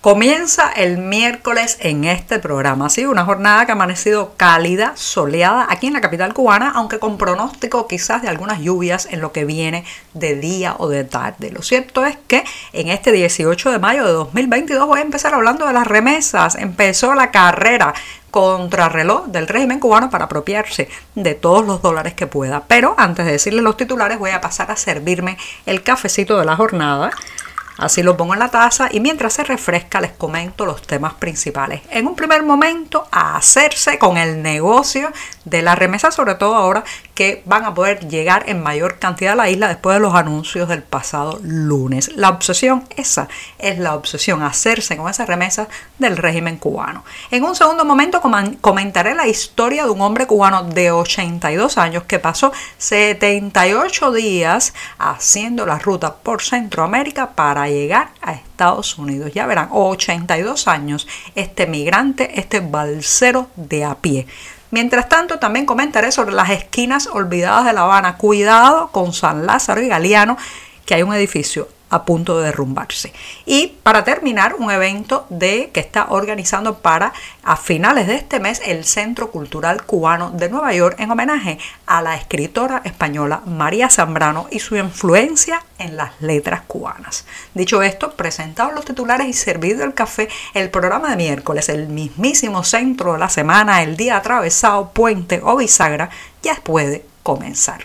Comienza el miércoles en este programa. Sido una jornada que ha amanecido cálida, soleada aquí en la capital cubana, aunque con pronóstico quizás de algunas lluvias en lo que viene de día o de tarde. Lo cierto es que en este 18 de mayo de 2022 voy a empezar hablando de las remesas. Empezó la carrera contrarreloj del régimen cubano para apropiarse de todos los dólares que pueda. Pero antes de decirle los titulares voy a pasar a servirme el cafecito de la jornada. Así lo pongo en la taza y mientras se refresca les comento los temas principales. En un primer momento, a hacerse con el negocio de la remesa, sobre todo ahora que van a poder llegar en mayor cantidad a la isla después de los anuncios del pasado lunes. La obsesión, esa es la obsesión, hacerse con esas remesas del régimen cubano. En un segundo momento comentaré la historia de un hombre cubano de 82 años que pasó 78 días haciendo la ruta por Centroamérica para llegar a Estados Unidos. Ya verán, 82 años, este migrante, este balsero de a pie. Mientras tanto, también comentaré sobre las esquinas olvidadas de La Habana. Cuidado con San Lázaro y Galeano, que hay un edificio a punto de derrumbarse. Y para terminar, un evento de que está organizando para a finales de este mes el Centro Cultural Cubano de Nueva York en homenaje a la escritora española María Zambrano y su influencia en las letras cubanas. Dicho esto, presentados los titulares y servido el café, el programa de miércoles, el mismísimo centro de la semana, el día atravesado, puente o bisagra, ya puede comenzar.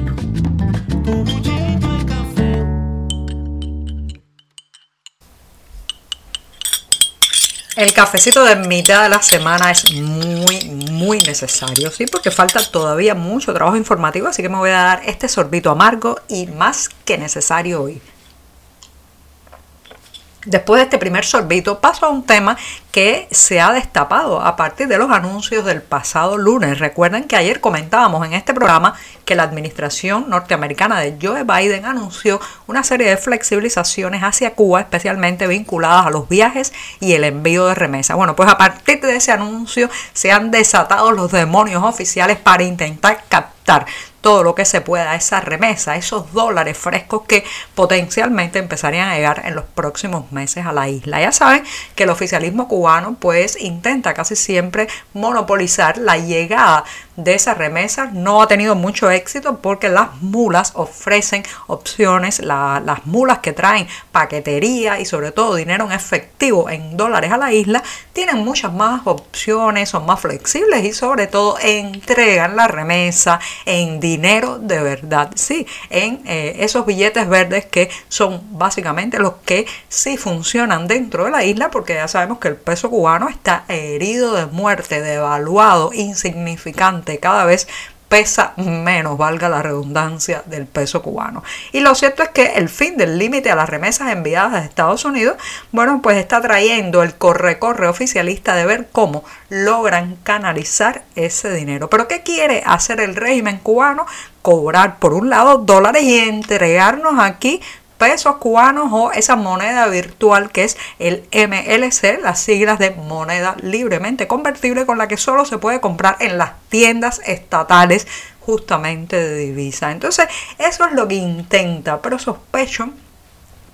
El cafecito de mitad de la semana es muy, muy necesario, ¿sí? Porque falta todavía mucho trabajo informativo, así que me voy a dar este sorbito amargo y más que necesario hoy. Después de este primer sorbito paso a un tema que se ha destapado a partir de los anuncios del pasado lunes. Recuerden que ayer comentábamos en este programa que la administración norteamericana de Joe Biden anunció una serie de flexibilizaciones hacia Cuba, especialmente vinculadas a los viajes y el envío de remesas. Bueno, pues a partir de ese anuncio se han desatado los demonios oficiales para intentar captar todo lo que se pueda, esa remesa, esos dólares frescos que potencialmente empezarían a llegar en los próximos meses a la isla. Ya saben que el oficialismo cubano pues intenta casi siempre monopolizar la llegada de esas remesas. No ha tenido mucho éxito porque las mulas ofrecen opciones, las mulas que traen paquetería y sobre todo dinero en efectivo en dólares a la isla, tienen muchas más opciones, son más flexibles y sobre todo entregan la remesa en dinero dinero de verdad, sí, en eh, esos billetes verdes que son básicamente los que sí funcionan dentro de la isla, porque ya sabemos que el peso cubano está herido de muerte, devaluado, insignificante, cada vez pesa menos, valga la redundancia, del peso cubano. Y lo cierto es que el fin del límite a las remesas enviadas a Estados Unidos, bueno, pues está trayendo el corre-corre oficialista de ver cómo logran canalizar ese dinero. Pero ¿qué quiere hacer el régimen cubano? Cobrar por un lado dólares y entregarnos aquí pesos cubanos o esa moneda virtual que es el MLC, las siglas de moneda libremente convertible con la que solo se puede comprar en las tiendas estatales justamente de divisa. Entonces, eso es lo que intenta, pero sospecho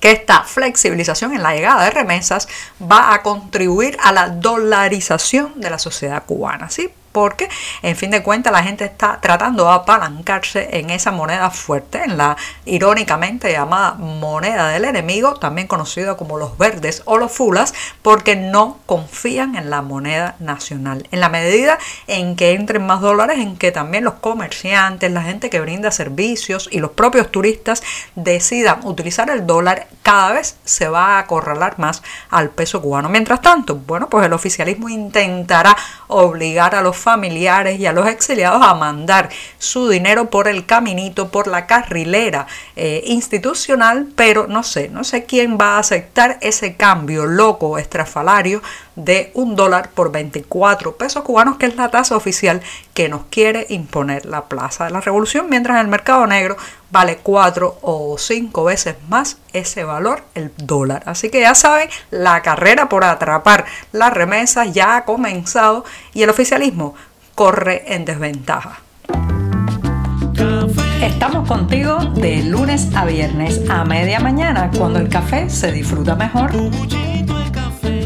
que esta flexibilización en la llegada de remesas va a contribuir a la dolarización de la sociedad cubana, ¿sí? Porque en fin de cuentas la gente está tratando de apalancarse en esa moneda fuerte, en la irónicamente llamada moneda del enemigo, también conocida como los verdes o los fulas, porque no confían en la moneda nacional. En la medida en que entren más dólares, en que también los comerciantes, la gente que brinda servicios y los propios turistas decidan utilizar el dólar, cada vez se va a acorralar más al peso cubano. Mientras tanto, bueno, pues el oficialismo intentará obligar a los familiares y a los exiliados a mandar su dinero por el caminito, por la carrilera eh, institucional, pero no sé, no sé quién va a aceptar ese cambio loco, estrafalario de un dólar por 24 pesos cubanos, que es la tasa oficial que nos quiere imponer la Plaza de la Revolución, mientras en el mercado negro vale cuatro o cinco veces más ese valor el dólar. Así que ya saben, la carrera por atrapar las remesas ya ha comenzado y el oficialismo corre en desventaja. Estamos contigo de lunes a viernes a media mañana, cuando el café se disfruta mejor.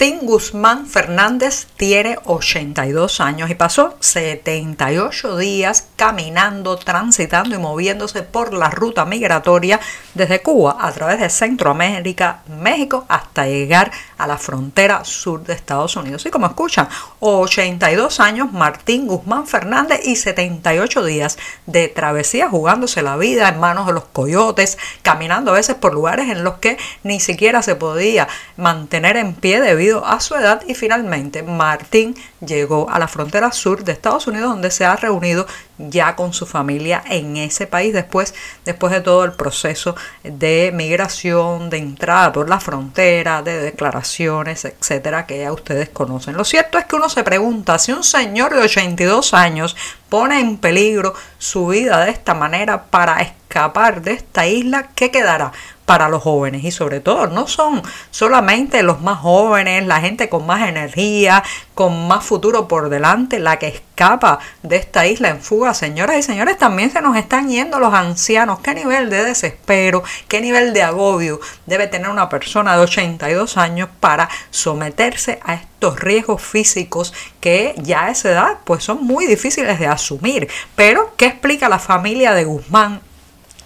Martín Guzmán Fernández tiene 82 años y pasó 78 días caminando, transitando y moviéndose por la ruta migratoria desde Cuba a través de Centroamérica, México, hasta llegar a la frontera sur de Estados Unidos. Y como escuchan, 82 años Martín Guzmán Fernández y 78 días de travesía jugándose la vida en manos de los coyotes, caminando a veces por lugares en los que ni siquiera se podía mantener en pie debido a su edad y finalmente Martín llegó a la frontera sur de Estados Unidos donde se ha reunido ya con su familia en ese país después, después de todo el proceso de migración, de entrada por la frontera, de declaraciones, etcétera, que ya ustedes conocen. Lo cierto es que uno se pregunta si un señor de 82 años pone en peligro su vida de esta manera para escapar de esta isla, ¿qué quedará? Para los jóvenes y sobre todo no son solamente los más jóvenes, la gente con más energía, con más futuro por delante, la que escapa de esta isla en fuga. Señoras y señores, también se nos están yendo los ancianos. ¿Qué nivel de desespero, qué nivel de agobio debe tener una persona de 82 años para someterse a estos riesgos físicos que ya a esa edad pues son muy difíciles de asumir? Pero, ¿qué explica la familia de Guzmán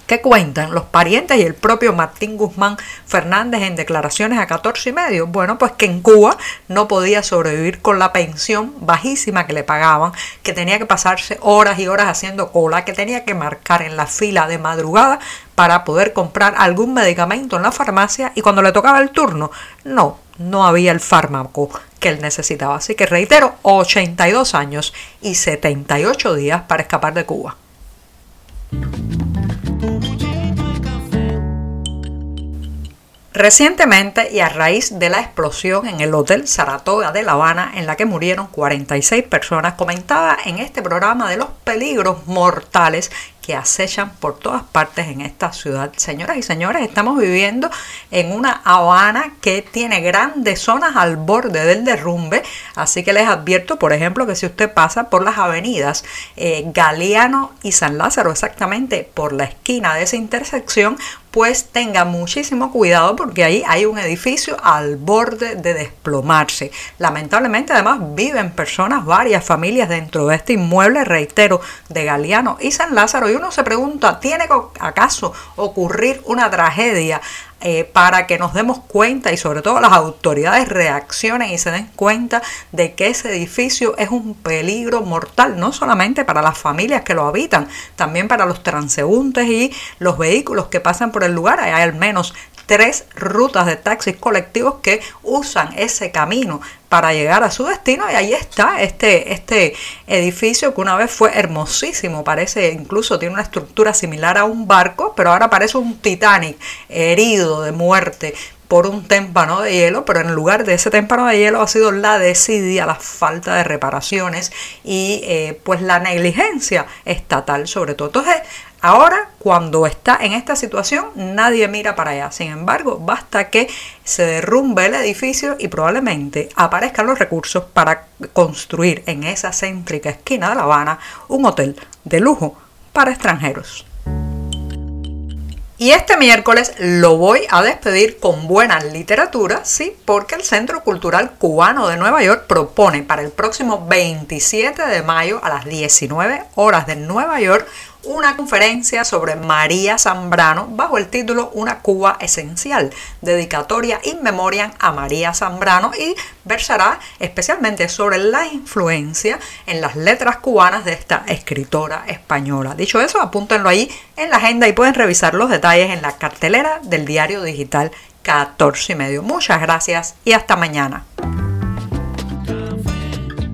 ¿Qué cuentan los parientes y el propio Martín Guzmán Fernández en declaraciones a 14 y medio? Bueno, pues que en Cuba no podía sobrevivir con la pensión bajísima que le pagaban, que tenía que pasarse horas y horas haciendo cola, que tenía que marcar en la fila de madrugada para poder comprar algún medicamento en la farmacia y cuando le tocaba el turno, no, no había el fármaco que él necesitaba. Así que reitero, 82 años y 78 días para escapar de Cuba. Recientemente y a raíz de la explosión en el Hotel Saratoga de La Habana en la que murieron 46 personas, comentaba en este programa de los peligros mortales que acechan por todas partes en esta ciudad. Señoras y señores, estamos viviendo en una Habana que tiene grandes zonas al borde del derrumbe, así que les advierto, por ejemplo, que si usted pasa por las avenidas eh, Galeano y San Lázaro, exactamente por la esquina de esa intersección, pues tenga muchísimo cuidado porque ahí hay un edificio al borde de desplomarse. Lamentablemente además viven personas, varias familias dentro de este inmueble, reitero, de Galeano y San Lázaro y uno se pregunta, ¿tiene acaso ocurrir una tragedia eh, para que nos demos cuenta y sobre todo las autoridades reaccionen y se den cuenta de que ese edificio es un peligro mortal, no solamente para las familias que lo habitan, también para los transeúntes y los vehículos que pasan por el lugar. Hay al menos tres rutas de taxis colectivos que usan ese camino para llegar a su destino y ahí está este, este edificio que una vez fue hermosísimo, parece incluso tiene una estructura similar a un barco, pero ahora parece un Titanic herido de muerte por un témpano de hielo, pero en lugar de ese témpano de hielo ha sido la desidia, la falta de reparaciones y eh, pues la negligencia estatal sobre todo. Entonces, ahora cuando está en esta situación nadie mira para allá. Sin embargo, basta que se derrumbe el edificio y probablemente aparezcan los recursos para construir en esa céntrica esquina de La Habana un hotel de lujo para extranjeros. Y este miércoles lo voy a despedir con buena literatura, sí, porque el Centro Cultural Cubano de Nueva York propone para el próximo 27 de mayo a las 19 horas de Nueva York una conferencia sobre María Zambrano bajo el título Una Cuba Esencial, dedicatoria in memoriam a María Zambrano y versará especialmente sobre la influencia en las letras cubanas de esta escritora española. Dicho eso, apúntenlo ahí en la agenda y pueden revisar los detalles en la cartelera del diario digital 14 y medio. Muchas gracias y hasta mañana.